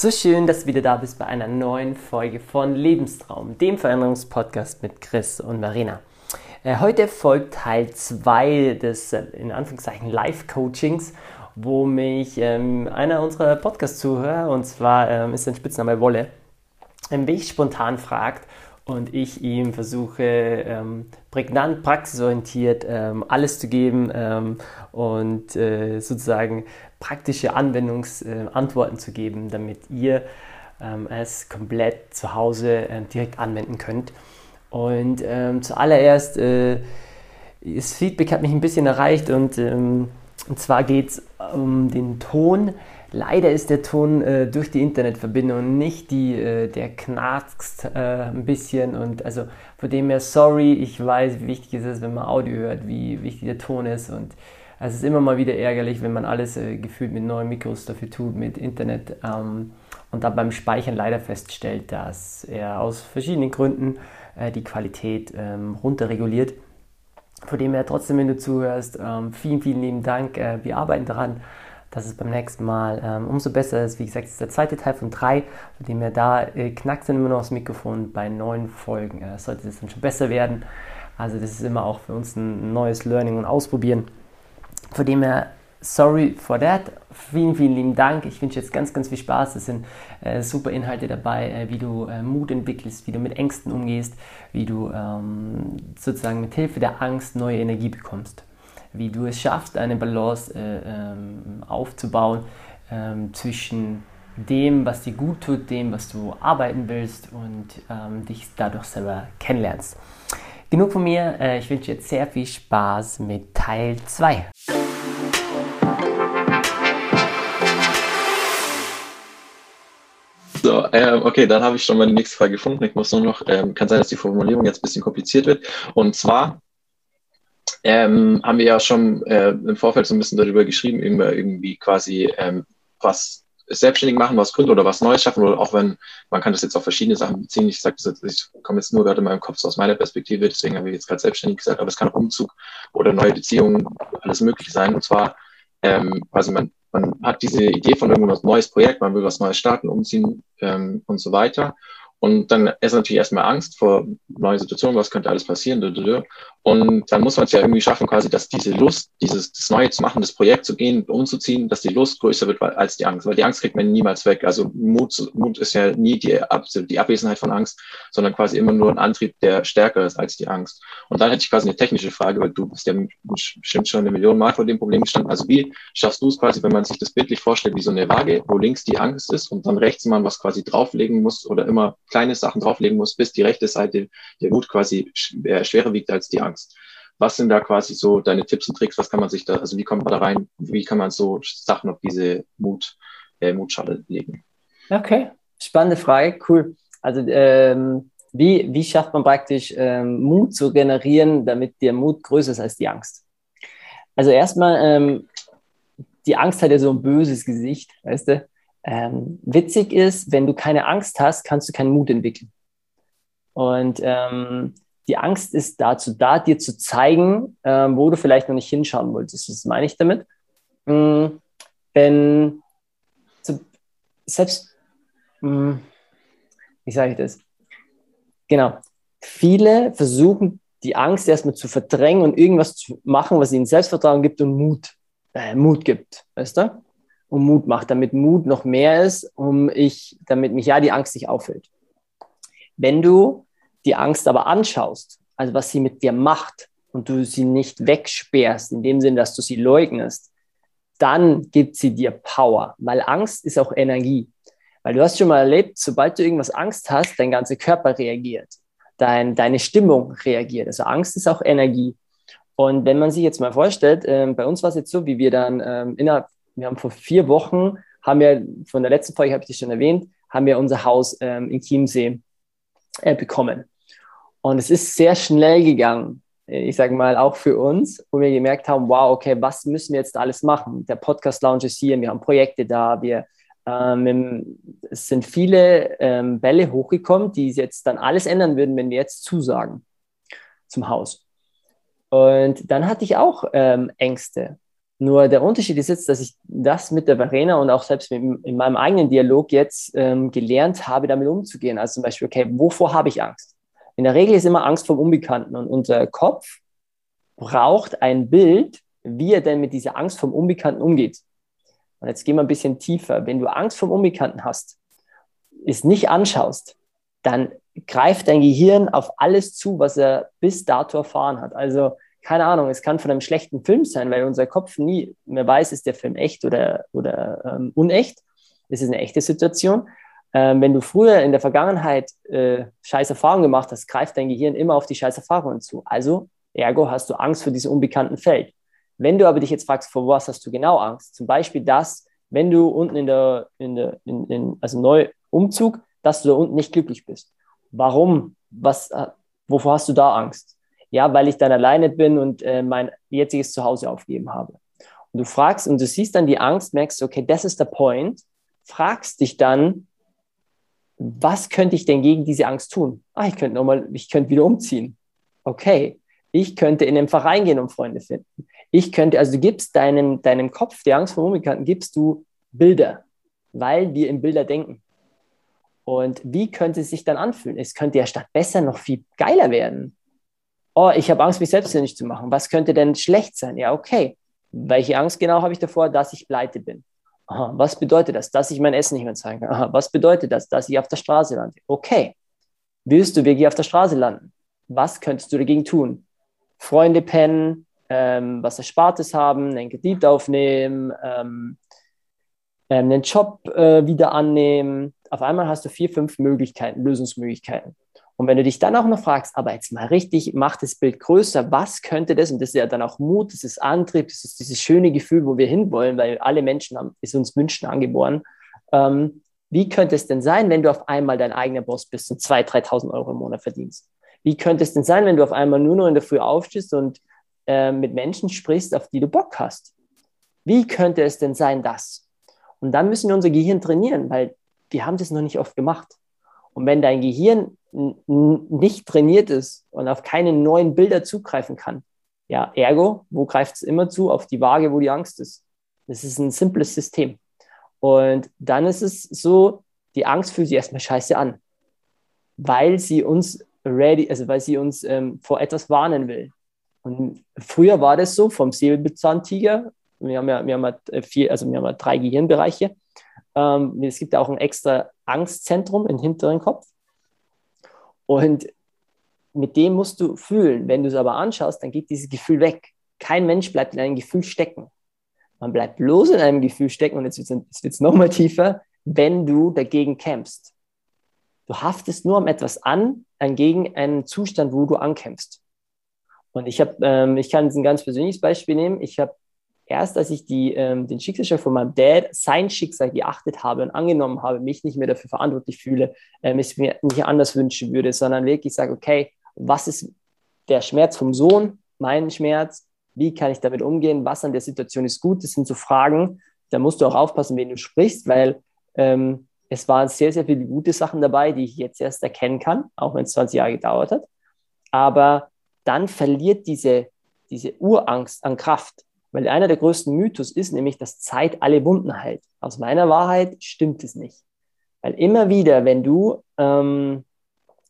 So schön, dass du wieder da bist bei einer neuen Folge von Lebenstraum, dem Veränderungspodcast mit Chris und Marina. Äh, heute folgt Teil 2 des äh, in Anführungszeichen Live-Coachings, wo mich ähm, einer unserer Podcast-Zuhörer, und zwar ähm, ist sein Spitzname Wolle, ein wenig spontan fragt und ich ihm versuche, ähm, prägnant, praxisorientiert ähm, alles zu geben ähm, und äh, sozusagen praktische Anwendungsantworten äh, zu geben, damit ihr ähm, es komplett zu Hause äh, direkt anwenden könnt. Und ähm, zuallererst, äh, das Feedback hat mich ein bisschen erreicht und, ähm, und zwar geht es um den Ton. Leider ist der Ton äh, durch die Internetverbindung nicht die, äh, der knackst äh, ein bisschen. Und also von dem her sorry, ich weiß, wie wichtig es ist, wenn man Audio hört, wie wichtig der Ton ist. Und es ist immer mal wieder ärgerlich, wenn man alles äh, gefühlt mit neuen Mikros dafür tut, mit Internet ähm, und dann beim Speichern leider feststellt, dass er aus verschiedenen Gründen äh, die Qualität ähm, runterreguliert. Von dem her trotzdem, wenn du zuhörst, ähm, vielen, vielen lieben Dank. Äh, wir arbeiten daran dass es beim nächsten Mal ähm, umso besser ist. Wie gesagt, es ist der zweite Teil von drei, von dem wir da äh, knackt dann immer noch das Mikrofon bei neuen Folgen. Äh, sollte das dann schon besser werden. Also das ist immer auch für uns ein neues Learning und Ausprobieren. Von dem her, sorry for that. Vielen, vielen lieben Dank. Ich wünsche jetzt ganz, ganz viel Spaß. Es sind äh, super Inhalte dabei, äh, wie du äh, Mut entwickelst, wie du mit Ängsten umgehst, wie du ähm, sozusagen mit Hilfe der Angst neue Energie bekommst wie du es schaffst, eine Balance äh, ähm, aufzubauen ähm, zwischen dem, was dir gut tut, dem, was du arbeiten willst und ähm, dich dadurch selber kennenlernst. Genug von mir. Äh, ich wünsche jetzt sehr viel Spaß mit Teil 2. Ähm, okay, dann habe ich schon meine nächste Frage gefunden. Ich muss nur noch, ähm, kann sein, dass die Formulierung jetzt ein bisschen kompliziert wird. Und zwar, ähm, haben wir ja schon äh, im Vorfeld so ein bisschen darüber geschrieben, irgendwie quasi ähm, was selbstständig machen, was gründen oder was Neues schaffen oder auch wenn, man kann das jetzt auf verschiedene Sachen beziehen. Ich sage ich komme jetzt nur gerade in meinem Kopf so aus meiner Perspektive, deswegen habe ich jetzt gerade selbstständig gesagt, aber es kann auch Umzug oder neue Beziehungen, alles möglich sein. Und zwar, ähm, also man, man hat diese Idee von irgendwas neues Projekt, man will was Neues starten, umziehen ähm, und so weiter. Und dann ist natürlich erstmal Angst vor neuen Situationen, was könnte alles passieren. Und dann muss man es ja irgendwie schaffen, quasi, dass diese Lust, dieses das Neue zu machen, das Projekt zu gehen, umzuziehen, dass die Lust größer wird als die Angst. Weil die Angst kriegt man niemals weg. Also Mut, Mut ist ja nie die, die Abwesenheit von Angst, sondern quasi immer nur ein Antrieb, der stärker ist als die Angst. Und dann hätte ich quasi eine technische Frage, weil du bist ja bestimmt schon eine Million Mal vor dem Problem gestanden. Also wie schaffst du es quasi, wenn man sich das bildlich vorstellt, wie so eine Waage, wo links die Angst ist und dann rechts man was quasi drauflegen muss oder immer kleine Sachen drauflegen muss, bis die rechte Seite der Wut quasi äh, schwerer wiegt als die Angst. Was sind da quasi so deine Tipps und Tricks? Was kann man sich da, also wie kommt man da rein? Wie kann man so Sachen auf diese Mut, äh, Mutschale legen? Okay, spannende Frage, cool. Also ähm, wie, wie schafft man praktisch ähm, Mut zu generieren, damit der Mut größer ist als die Angst? Also erstmal, ähm, die Angst hat ja so ein böses Gesicht, weißt du? Ähm, witzig ist, wenn du keine Angst hast, kannst du keinen Mut entwickeln. Und ähm, die Angst ist dazu da, dir zu zeigen, ähm, wo du vielleicht noch nicht hinschauen wolltest. Das meine ich damit. Mhm. Wenn zu, selbst, mh, wie sage ich das? Genau. Viele versuchen, die Angst erstmal zu verdrängen und irgendwas zu machen, was ihnen Selbstvertrauen gibt und Mut, äh, Mut gibt. Weißt du? Und Mut macht, damit Mut noch mehr ist, um ich, damit mich ja die Angst nicht auffällt. Wenn du die Angst aber anschaust, also was sie mit dir macht und du sie nicht wegsperrst, in dem Sinn, dass du sie leugnest, dann gibt sie dir Power, weil Angst ist auch Energie. Weil du hast schon mal erlebt, sobald du irgendwas Angst hast, dein ganzer Körper reagiert, dein, deine Stimmung reagiert. Also Angst ist auch Energie. Und wenn man sich jetzt mal vorstellt, äh, bei uns war es jetzt so, wie wir dann ähm, innerhalb wir haben vor vier Wochen, haben wir, von der letzten Folge habe ich das schon erwähnt, haben wir unser Haus ähm, in Chiemsee äh, bekommen. Und es ist sehr schnell gegangen, ich sage mal auch für uns, wo wir gemerkt haben, wow, okay, was müssen wir jetzt alles machen? Der Podcast Lounge ist hier, wir haben Projekte da, wir ähm, es sind viele ähm, Bälle hochgekommen, die jetzt dann alles ändern würden, wenn wir jetzt zusagen zum Haus. Und dann hatte ich auch ähm, Ängste. Nur der Unterschied ist jetzt, dass ich das mit der Verena und auch selbst in, in meinem eigenen Dialog jetzt ähm, gelernt habe, damit umzugehen. Also zum Beispiel, okay, wovor habe ich Angst? In der Regel ist immer Angst vom Unbekannten und unser Kopf braucht ein Bild, wie er denn mit dieser Angst vom Unbekannten umgeht. Und jetzt gehen wir ein bisschen tiefer. Wenn du Angst vom Unbekannten hast, es nicht anschaust, dann greift dein Gehirn auf alles zu, was er bis dato erfahren hat. Also keine Ahnung, es kann von einem schlechten Film sein, weil unser Kopf nie mehr weiß, ist der Film echt oder, oder ähm, unecht. Es ist eine echte Situation. Ähm, wenn du früher in der Vergangenheit äh, scheiß Erfahrungen gemacht hast, greift dein Gehirn immer auf die scheiß Erfahrungen zu. Also, ergo hast du Angst vor diesem unbekannten Feld. Wenn du aber dich jetzt fragst, vor was hast du genau Angst? Zum Beispiel das, wenn du unten in der, in der in, in, also Neuumzug, dass du da unten nicht glücklich bist. Warum? Was, äh, wovor hast du da Angst? Ja, weil ich dann alleine bin und äh, mein jetziges Zuhause aufgeben habe. Und du fragst und du siehst dann die Angst, merkst, okay, das ist der Point, fragst dich dann, was könnte ich denn gegen diese Angst tun? Ah, ich könnte nochmal, ich könnte wieder umziehen. Okay, ich könnte in den Verein gehen und Freunde finden. Ich könnte, also du gibst deinem, deinem Kopf, der Angst vor Unbekannten, gibst du Bilder, weil wir in Bilder denken. Und wie könnte es sich dann anfühlen? Es könnte ja statt besser noch viel geiler werden oh, ich habe Angst, mich selbstständig zu machen. Was könnte denn schlecht sein? Ja, okay. Welche Angst genau habe ich davor, dass ich pleite bin? Aha, was bedeutet das? Dass ich mein Essen nicht mehr zeigen kann. Aha, was bedeutet das? Dass ich auf der Straße lande. Okay. Willst du wirklich auf der Straße landen? Was könntest du dagegen tun? Freunde pennen, ähm, was Erspartes haben, einen Kredit aufnehmen, ähm, ähm, einen Job äh, wieder annehmen. Auf einmal hast du vier, fünf Möglichkeiten, Lösungsmöglichkeiten. Und wenn du dich dann auch noch fragst, aber jetzt mal richtig, mach das Bild größer, was könnte das? Und das ist ja dann auch Mut, das ist Antrieb, das ist dieses schöne Gefühl, wo wir hinwollen, weil alle Menschen haben, ist uns Wünschen angeboren. Ähm, wie könnte es denn sein, wenn du auf einmal dein eigener Boss bist und 2.000, 3.000 Euro im Monat verdienst? Wie könnte es denn sein, wenn du auf einmal nur noch in der Früh aufstehst und äh, mit Menschen sprichst, auf die du Bock hast? Wie könnte es denn sein, das? Und dann müssen wir unser Gehirn trainieren, weil wir haben das noch nicht oft gemacht. Und wenn dein Gehirn nicht trainiert ist und auf keine neuen Bilder zugreifen kann, ja, ergo, wo greift es immer zu? Auf die Waage, wo die Angst ist. Das ist ein simples System. Und dann ist es so, die Angst fühlt sich erstmal scheiße an, weil sie uns ready, also weil sie uns ähm, vor etwas warnen will. Und früher war das so vom Säbelzahntiger. Wir haben ja, wir haben ja vier, also wir haben ja drei Gehirnbereiche. Ähm, es gibt ja auch ein extra Angstzentrum im hinteren Kopf. Und mit dem musst du fühlen. Wenn du es aber anschaust, dann geht dieses Gefühl weg. Kein Mensch bleibt in einem Gefühl stecken. Man bleibt bloß in einem Gefühl stecken und jetzt wird es nochmal tiefer, wenn du dagegen kämpfst. Du haftest nur um etwas an, gegen einen Zustand, wo du ankämpfst. Und ich habe, ähm, ich kann ein ganz persönliches Beispiel nehmen. Ich habe erst als ich die, ähm, den Schicksalsschlag von meinem Dad, sein Schicksal geachtet habe und angenommen habe, mich nicht mehr dafür verantwortlich fühle, ähm, es mir nicht anders wünschen würde, sondern wirklich sage, okay, was ist der Schmerz vom Sohn, mein Schmerz, wie kann ich damit umgehen, was an der Situation ist gut, das sind so Fragen, da musst du auch aufpassen, wen du sprichst, weil ähm, es waren sehr, sehr viele gute Sachen dabei, die ich jetzt erst erkennen kann, auch wenn es 20 Jahre gedauert hat. Aber dann verliert diese, diese Urangst an Kraft. Weil einer der größten Mythos ist nämlich, dass Zeit alle Wunden heilt. Aus meiner Wahrheit stimmt es nicht. Weil immer wieder, wenn du ähm,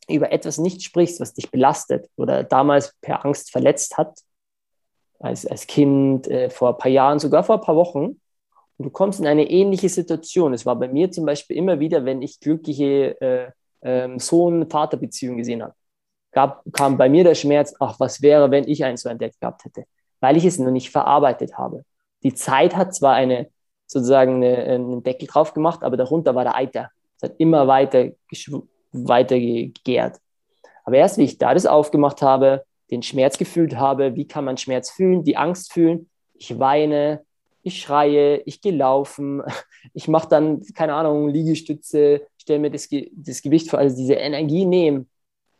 über etwas nicht sprichst, was dich belastet oder damals per Angst verletzt hat, als, als Kind, äh, vor ein paar Jahren, sogar vor ein paar Wochen, und du kommst in eine ähnliche Situation. Es war bei mir zum Beispiel immer wieder, wenn ich glückliche äh, äh, Sohn-Vater-Beziehungen gesehen habe, gab, kam bei mir der Schmerz, ach, was wäre, wenn ich einen so entdeckt gehabt hätte weil ich es noch nicht verarbeitet habe. Die Zeit hat zwar eine, sozusagen eine, einen Deckel drauf gemacht, aber darunter war der Eiter. Es hat immer weiter, weiter gegärt. Aber erst wie ich da das aufgemacht habe, den Schmerz gefühlt habe, wie kann man Schmerz fühlen, die Angst fühlen, ich weine, ich schreie, ich gehe laufen, ich mache dann, keine Ahnung, Liegestütze, stelle mir das, das Gewicht vor, also diese Energie nehmen,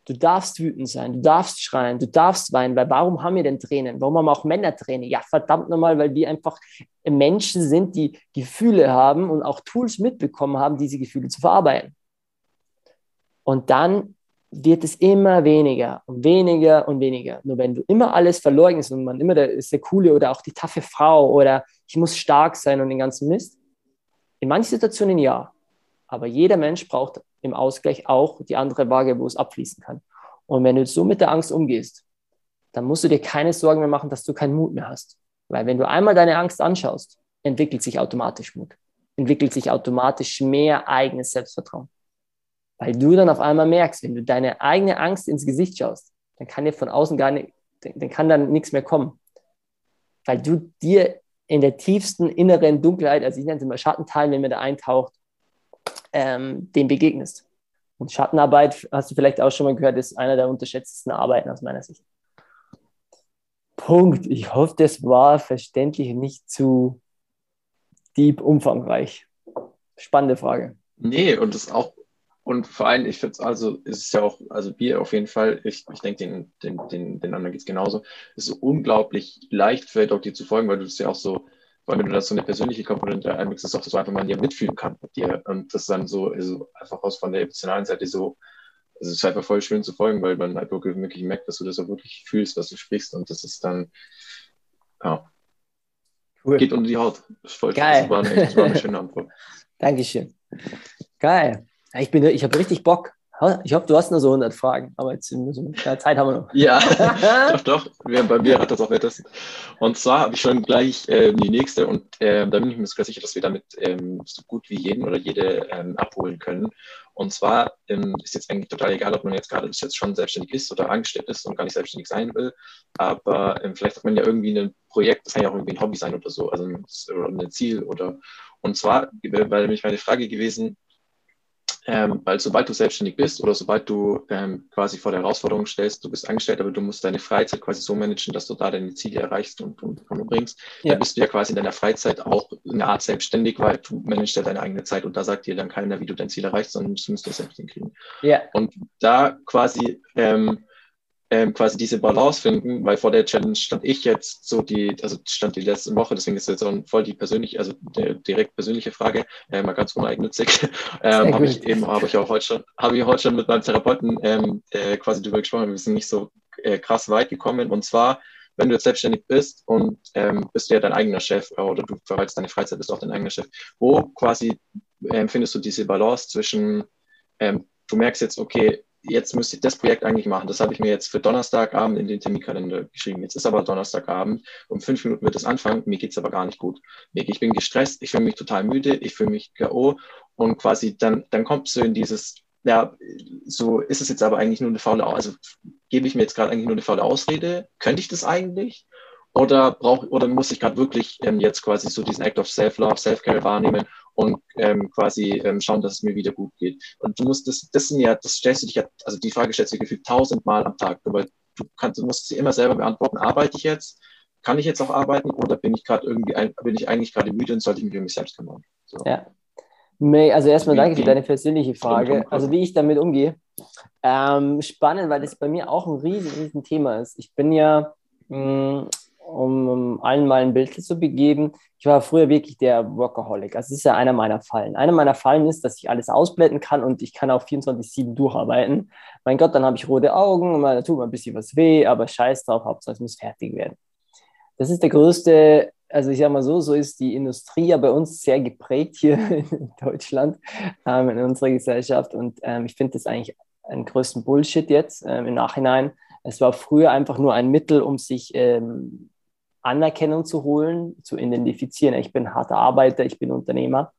Du darfst wütend sein, du darfst schreien, du darfst weinen, weil warum haben wir denn Tränen? Warum haben auch Männer Tränen? Ja, verdammt nochmal, weil wir einfach Menschen sind, die Gefühle haben und auch Tools mitbekommen haben, diese Gefühle zu verarbeiten. Und dann wird es immer weniger und weniger und weniger. Nur wenn du immer alles verleugnest und man immer der ist der coole oder auch die taffe Frau oder ich muss stark sein und den ganzen Mist, in manchen Situationen ja. Aber jeder Mensch braucht im Ausgleich auch die andere Waage, wo es abfließen kann. Und wenn du so mit der Angst umgehst, dann musst du dir keine Sorgen mehr machen, dass du keinen Mut mehr hast. Weil wenn du einmal deine Angst anschaust, entwickelt sich automatisch Mut, entwickelt sich automatisch mehr eigenes Selbstvertrauen. Weil du dann auf einmal merkst, wenn du deine eigene Angst ins Gesicht schaust, dann kann dir von außen gar nicht, dann kann dann nichts mehr kommen. Weil du dir in der tiefsten inneren Dunkelheit, also ich nenne es immer Schattenteil, wenn man da eintaucht, ähm, dem begegnest. Und Schattenarbeit, hast du vielleicht auch schon mal gehört, ist einer der unterschätztesten Arbeiten aus meiner Sicht. Punkt. Ich hoffe, das war verständlich nicht zu deep umfangreich. Spannende Frage. Nee, und das auch und vor allem, ich finde es also, ist es ja auch, also Bier auf jeden Fall, ich, ich denke, den, den, den, den anderen geht es genauso, es ist so unglaublich leicht, vielleicht auch dir zu folgen, weil du es ja auch so, weil wenn du das so eine persönliche Komponente einmixst, ist auch so einfach man dir mitfühlen kann mit dir. Und das dann so, also einfach aus von der emotionalen Seite so, es ist einfach voll schön zu folgen, weil man halt wirklich merkt, dass du das auch wirklich fühlst, was du sprichst. Und das ist dann, ja, cool. geht unter die Haut. Das, voll, Geil. das, war eine, das war eine schöne Antwort. Dankeschön. Geil. Ich, bin, ich habe richtig Bock. Ich hoffe, du hast nur so 100 Fragen, aber jetzt ja, Zeit haben wir noch. Ja, doch, doch. Bei mir hat das auch etwas. Und zwar habe ich schon gleich äh, die nächste und äh, da bin ich mir sogar sicher, dass wir damit ähm, so gut wie jeden oder jede ähm, abholen können. Und zwar ähm, ist jetzt eigentlich total egal, ob man jetzt gerade jetzt schon selbstständig ist oder angestellt ist und gar nicht selbstständig sein will. Aber ähm, vielleicht hat man ja irgendwie ein Projekt, das kann ja auch irgendwie ein Hobby sein oder so, also ein, oder ein Ziel oder. Und zwar, weil nämlich meine Frage gewesen, ähm, weil sobald du selbstständig bist oder sobald du ähm, quasi vor der Herausforderung stellst, du bist angestellt, aber du musst deine Freizeit quasi so managen, dass du da deine Ziele erreichst und, und, und bringst, ja. dann bist du ja quasi in deiner Freizeit auch eine Art selbstständig, weil du managst ja deine eigene Zeit und da sagt dir dann keiner, wie du dein Ziel erreichst, sondern das musst du selbst hinkriegen. Ja. Und da quasi ähm, ähm, quasi diese Balance finden, weil vor der Challenge stand ich jetzt so die, also stand die letzte Woche, deswegen ist jetzt auch voll die persönliche, also direkt persönliche Frage, äh, mal ganz uneigennützig. ähm, habe ich eben, habe ich auch heute schon, habe ich heute schon mit meinem Therapeuten ähm, äh, quasi darüber gesprochen, wir sind nicht so äh, krass weit gekommen. Und zwar, wenn du jetzt selbstständig bist und ähm, bist du ja dein eigener Chef äh, oder du verwaltest deine Freizeit, bist auch dein eigener Chef, wo quasi ähm, findest du diese Balance zwischen, ähm, du merkst jetzt, okay, jetzt müsste ich das Projekt eigentlich machen. Das habe ich mir jetzt für Donnerstagabend in den Terminkalender geschrieben. Jetzt ist aber Donnerstagabend. Um fünf Minuten wird es anfangen. Mir geht es aber gar nicht gut. Ich bin gestresst. Ich fühle mich total müde. Ich fühle mich K.O. Und quasi dann, dann kommt so in dieses, ja, so ist es jetzt aber eigentlich nur eine faule, also gebe ich mir jetzt gerade eigentlich nur eine faule Ausrede? Könnte ich das eigentlich? Oder brauche oder muss ich gerade wirklich ähm, jetzt quasi so diesen Act of Self-Love, Self-Care wahrnehmen und ähm, quasi ähm, schauen, dass es mir wieder gut geht. Und du musst das, das sind ja, das stellst du dich ja, also die Frage stellst du dir gefühlt tausendmal am Tag, weil du kannst, du musst sie immer selber beantworten, arbeite ich jetzt? Kann ich jetzt auch arbeiten oder bin ich gerade irgendwie, bin ich eigentlich gerade müde und sollte ich mich um mich selbst kümmern? So. Ja. May, also erstmal danke für deine persönliche Frage. Also wie ich damit umgehe. Ähm, spannend, weil das bei mir auch ein riesen, riesen Thema ist. Ich bin ja mh, mm, um, allen mal ein Bild zu begeben. Ich war früher wirklich der Workaholic. Also das ist ja einer meiner Fallen. Einer meiner Fallen ist, dass ich alles ausblenden kann und ich kann auch 24-7 durcharbeiten. Mein Gott, dann habe ich rote Augen, da tut mir ein bisschen was weh, aber scheiß drauf, Hauptsache es muss fertig werden. Das ist der größte, also ich sage mal so, so ist die Industrie ja bei uns sehr geprägt hier in Deutschland, ähm, in unserer Gesellschaft. Und ähm, ich finde das eigentlich einen größten Bullshit jetzt ähm, im Nachhinein. Es war früher einfach nur ein Mittel, um sich ähm, Anerkennung zu holen, zu identifizieren. Ich bin harter Arbeiter, ich bin Unternehmer.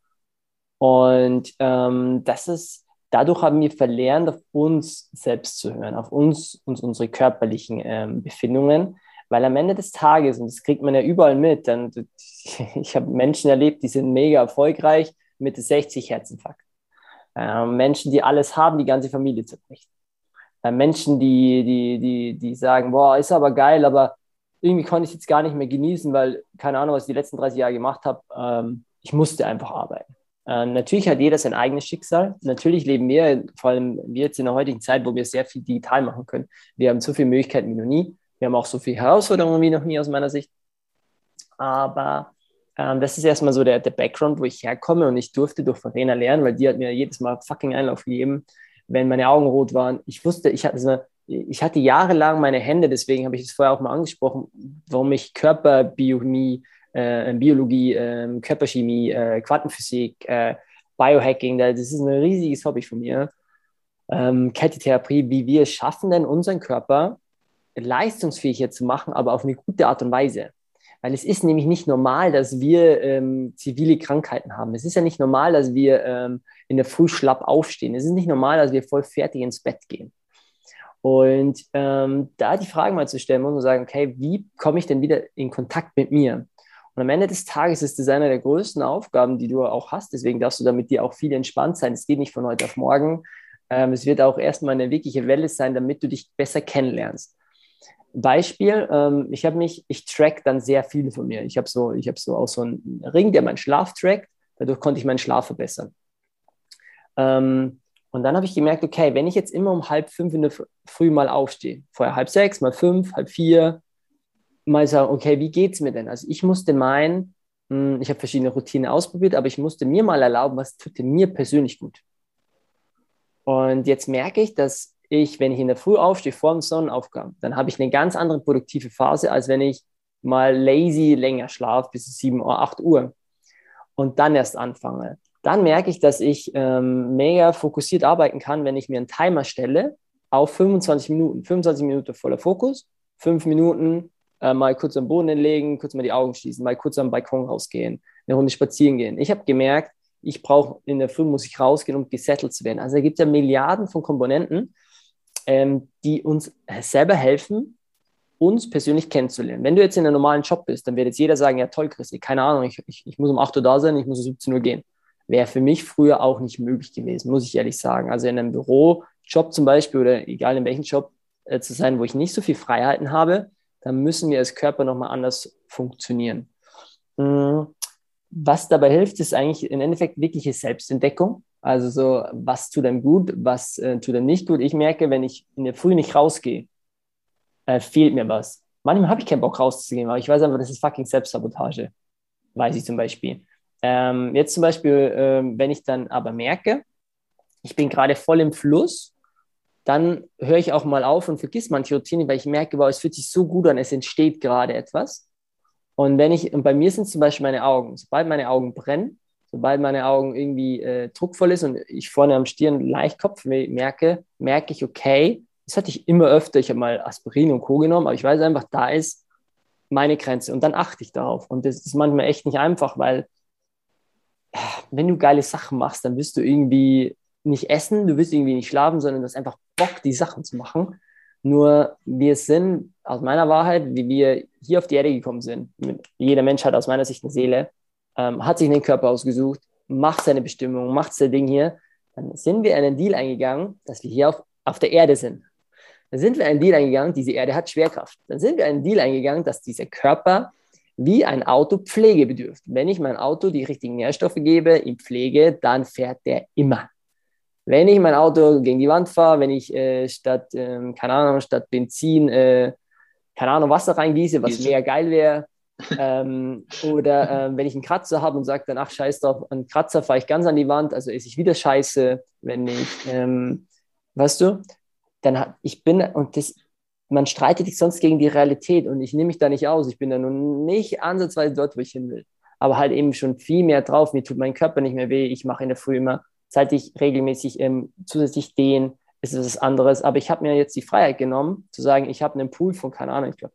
Und ähm, das ist, dadurch haben wir verlernt, auf uns selbst zu hören, auf uns und unsere körperlichen ähm, Befindungen. Weil am Ende des Tages, und das kriegt man ja überall mit, dann, ich habe Menschen erlebt, die sind mega erfolgreich, Mitte 60 Herzinfarkt. Ähm, Menschen, die alles haben, die ganze Familie zerbricht. Äh, Menschen, die, die, die, die sagen, boah, ist aber geil, aber irgendwie konnte ich es jetzt gar nicht mehr genießen, weil keine Ahnung, was ich die letzten 30 Jahre gemacht habe. Ähm, ich musste einfach arbeiten. Ähm, natürlich hat jeder sein eigenes Schicksal. Natürlich leben wir, vor allem wir jetzt in der heutigen Zeit, wo wir sehr viel digital machen können. Wir haben so viele Möglichkeiten wie noch nie. Wir haben auch so viele Herausforderungen wie noch nie aus meiner Sicht. Aber ähm, das ist erstmal so der, der Background, wo ich herkomme und ich durfte durch Verena lernen, weil die hat mir jedes Mal fucking Einlauf gegeben, wenn meine Augen rot waren. Ich wusste, ich hatte, so ich hatte jahrelang meine Hände, deswegen habe ich es vorher auch mal angesprochen, warum ich Körperbiochemie, äh, Biologie, äh, Körperchemie, äh, Quantenphysik, äh, Biohacking, das ist ein riesiges Hobby von mir. Ähm, Kältetherapie, wie wir schaffen denn unseren Körper leistungsfähiger zu machen, aber auf eine gute Art und Weise. Weil es ist nämlich nicht normal, dass wir ähm, zivile Krankheiten haben. Es ist ja nicht normal, dass wir ähm, in der Früh schlapp aufstehen. Es ist nicht normal, dass wir voll fertig ins Bett gehen. Und ähm, da die Frage mal zu stellen, muss man sagen, okay, wie komme ich denn wieder in Kontakt mit mir? Und am Ende des Tages ist das eine der größten Aufgaben, die du auch hast. Deswegen darfst du damit dir auch viel entspannt sein. Es geht nicht von heute auf morgen. Ähm, es wird auch erstmal eine wirkliche Welle sein, damit du dich besser kennenlernst. Beispiel, ähm, ich habe mich, ich track dann sehr viele von mir. Ich habe so, ich habe so auch so einen Ring, der meinen Schlaf trackt. Dadurch konnte ich meinen Schlaf verbessern. Ähm, und dann habe ich gemerkt, okay, wenn ich jetzt immer um halb fünf in der Früh mal aufstehe, vorher halb sechs, mal fünf, halb vier, mal sagen, okay, wie geht's mir denn? Also ich musste meinen, hm, ich habe verschiedene Routinen ausprobiert, aber ich musste mir mal erlauben, was tut mir persönlich gut. Und jetzt merke ich, dass ich, wenn ich in der Früh aufstehe, vor dem Sonnenaufgang, dann habe ich eine ganz andere produktive Phase, als wenn ich mal lazy länger schlafe, bis 7 Uhr, 8 Uhr und dann erst anfange. Dann merke ich, dass ich ähm, mega fokussiert arbeiten kann, wenn ich mir einen Timer stelle auf 25 Minuten. 25 Minuten voller Fokus, 5 Minuten äh, mal kurz am Boden legen, kurz mal die Augen schließen, mal kurz am Balkon rausgehen, eine Runde spazieren gehen. Ich habe gemerkt, ich brauche in der Früh muss ich rausgehen, um gesettelt zu werden. Also da gibt es ja Milliarden von Komponenten ähm, die uns selber helfen, uns persönlich kennenzulernen. Wenn du jetzt in einem normalen Job bist, dann wird jetzt jeder sagen, ja toll, Christi, keine Ahnung, ich, ich, ich muss um 8 Uhr da sein, ich muss um 17 Uhr gehen. Wäre für mich früher auch nicht möglich gewesen, muss ich ehrlich sagen. Also in einem Bürojob zum Beispiel oder egal in welchem Job äh, zu sein, wo ich nicht so viel Freiheiten habe, dann müssen wir als Körper nochmal anders funktionieren. Mhm. Was dabei hilft, ist eigentlich im Endeffekt wirkliche Selbstentdeckung. Also so, was tut einem gut, was äh, tut einem nicht gut. Ich merke, wenn ich in der Früh nicht rausgehe, äh, fehlt mir was. Manchmal habe ich keinen Bock rauszugehen, aber ich weiß einfach, das ist fucking Selbstsabotage. Weiß ich zum Beispiel. Ähm, jetzt zum Beispiel, ähm, wenn ich dann aber merke, ich bin gerade voll im Fluss, dann höre ich auch mal auf und vergiss manche Routine, weil ich merke, wow, es fühlt sich so gut an, es entsteht gerade etwas. Und wenn ich, und bei mir sind zum Beispiel meine Augen. Sobald meine Augen brennen, sobald meine Augen irgendwie äh, druckvoll ist und ich vorne am Stirn leicht Kopfweh merke, merke ich, okay, das hatte ich immer öfter. Ich habe mal Aspirin und Co. genommen, aber ich weiß einfach, da ist meine Grenze und dann achte ich darauf. Und das ist manchmal echt nicht einfach, weil wenn du geile Sachen machst, dann wirst du irgendwie nicht essen, du wirst irgendwie nicht schlafen, sondern du hast einfach Bock, die Sachen zu machen. Nur wir sind aus meiner Wahrheit, wie wir hier auf die Erde gekommen sind. Jeder Mensch hat aus meiner Sicht eine Seele ähm, hat sich einen Körper ausgesucht, macht seine Bestimmung, macht sein Ding hier, dann sind wir einen Deal eingegangen, dass wir hier auf, auf der Erde sind. Dann sind wir einen Deal eingegangen, diese Erde hat Schwerkraft. Dann sind wir einen Deal eingegangen, dass dieser Körper wie ein Auto Pflege bedürft. Wenn ich mein Auto die richtigen Nährstoffe gebe, ihm pflege, dann fährt der immer. Wenn ich mein Auto gegen die Wand fahre, wenn ich äh, statt, äh, keine Ahnung, statt Benzin, äh, keine Ahnung, Wasser reingieße, was mehr geil wäre, ähm, oder ähm, wenn ich einen Kratzer habe und sage dann, ach scheiß drauf, einen Kratzer fahre ich ganz an die Wand, also esse ich wieder Scheiße, wenn ich, ähm, weißt du, dann ich bin, und das, man streitet sich sonst gegen die Realität und ich nehme mich da nicht aus, ich bin da nun nicht ansatzweise dort, wo ich hin will, aber halt eben schon viel mehr drauf, mir tut mein Körper nicht mehr weh, ich mache in der Früh immer, seit ich regelmäßig ähm, zusätzlich dehnen, ist es was anderes, aber ich habe mir jetzt die Freiheit genommen, zu sagen, ich habe einen Pool von, keine Ahnung, ich glaube,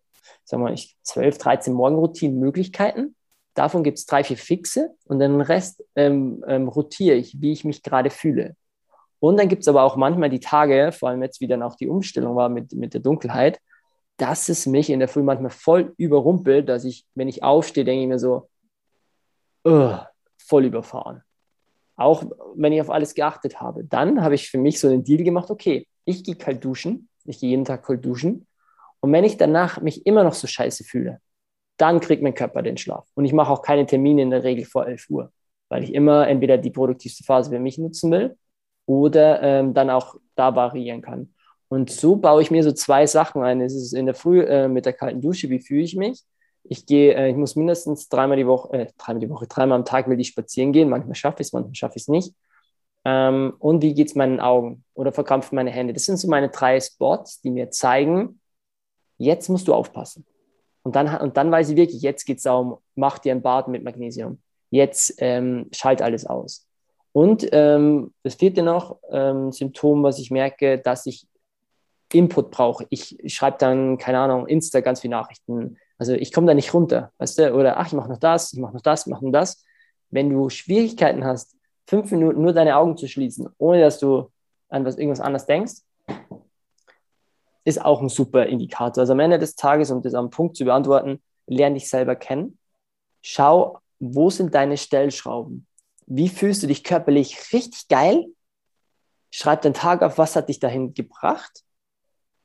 wir mal, 12, 13 Morgenroutinen-Möglichkeiten. Davon gibt es drei, vier fixe und den Rest ähm, ähm, rotiere ich, wie ich mich gerade fühle. Und dann gibt es aber auch manchmal die Tage, vor allem jetzt, wie dann auch die Umstellung war mit, mit der Dunkelheit, dass es mich in der Früh manchmal voll überrumpelt, dass ich, wenn ich aufstehe, denke ich mir so, uh, voll überfahren. Auch wenn ich auf alles geachtet habe. Dann habe ich für mich so einen Deal gemacht, okay, ich gehe kalt duschen, ich gehe jeden Tag kalt duschen und wenn ich danach mich immer noch so scheiße fühle, dann kriegt mein Körper den Schlaf. Und ich mache auch keine Termine in der Regel vor 11 Uhr, weil ich immer entweder die produktivste Phase für mich nutzen will oder ähm, dann auch da variieren kann. Und so baue ich mir so zwei Sachen ein. Es ist in der Früh äh, mit der kalten Dusche, wie fühle ich mich? Ich gehe, äh, ich muss mindestens dreimal die Woche, äh, dreimal die Woche, dreimal am Tag will ich spazieren gehen. Manchmal schaffe ich es, manchmal schaffe ich es nicht. Ähm, und wie geht es meinen Augen oder verkrampfen meine Hände? Das sind so meine drei Spots, die mir zeigen, jetzt musst du aufpassen. Und dann, und dann weiß ich wirklich, jetzt geht es darum, mach dir ein Bad mit Magnesium. Jetzt ähm, schalt alles aus. Und ähm, das vierte noch, ähm, Symptom, was ich merke, dass ich Input brauche. Ich, schreibe dann, keine Ahnung, Insta ganz viele Nachrichten. Also ich komme da nicht runter, weißt du? Oder ach, ich mache noch das, ich mache noch das, mache noch das. Wenn du Schwierigkeiten hast, fünf Minuten nur deine Augen zu schließen, ohne dass du an was irgendwas anderes denkst, ist auch ein super Indikator. Also am Ende des Tages, um das am Punkt zu beantworten, lerne dich selber kennen. Schau, wo sind deine Stellschrauben? Wie fühlst du dich körperlich richtig geil? Schreib den Tag auf, was hat dich dahin gebracht?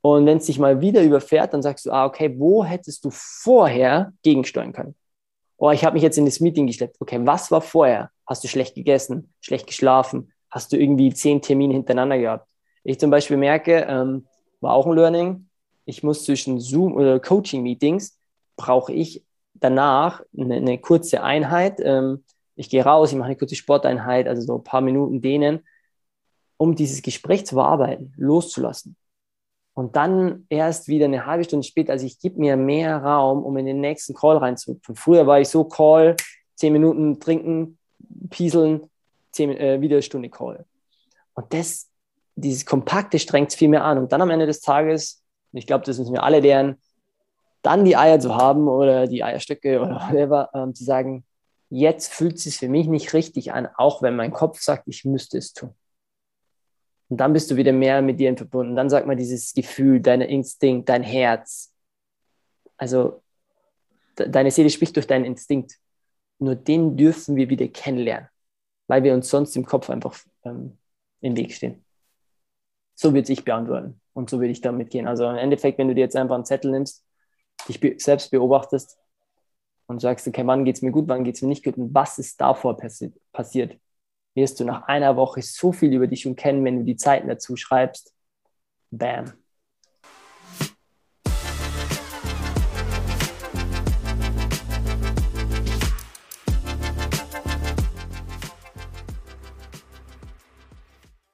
Und wenn es dich mal wieder überfährt, dann sagst du, ah, okay, wo hättest du vorher gegensteuern können? Oh, ich habe mich jetzt in das Meeting geschleppt. Okay, was war vorher? Hast du schlecht gegessen, schlecht geschlafen? Hast du irgendwie zehn Termine hintereinander gehabt? Ich zum Beispiel merke, ähm, war auch ein Learning, ich muss zwischen Zoom oder Coaching-Meetings, brauche ich danach eine, eine kurze Einheit. Ähm, ich gehe raus, ich mache eine kurze Sporteinheit, also so ein paar Minuten dehnen, um dieses Gespräch zu bearbeiten, loszulassen. Und dann erst wieder eine halbe Stunde später, also ich gebe mir mehr Raum, um in den nächsten Call reinzupfen. Früher war ich so Call, zehn Minuten trinken, pieseln, zehn, äh, wieder eine Stunde Call. Und das, dieses Kompakte strengt es viel mehr an. Und dann am Ende des Tages, und ich glaube, das müssen wir alle lernen, dann die Eier zu haben oder die Eierstöcke oder whatever, ähm, zu sagen, jetzt fühlt es sich für mich nicht richtig an, auch wenn mein Kopf sagt, ich müsste es tun. Und dann bist du wieder mehr mit dir verbunden. Dann sagt man dieses Gefühl, dein Instinkt, dein Herz. Also de deine Seele spricht durch deinen Instinkt. Nur den dürfen wir wieder kennenlernen, weil wir uns sonst im Kopf einfach ähm, im Weg stehen. So würde ich beantworten und so würde ich damit gehen. Also im Endeffekt, wenn du dir jetzt einfach einen Zettel nimmst, dich selbst beobachtest und sagst, okay, wann geht es mir gut, wann geht es mir nicht gut und was ist davor passi passiert, wirst du nach einer Woche so viel über dich schon kennen, wenn du die Zeiten dazu schreibst. Bam.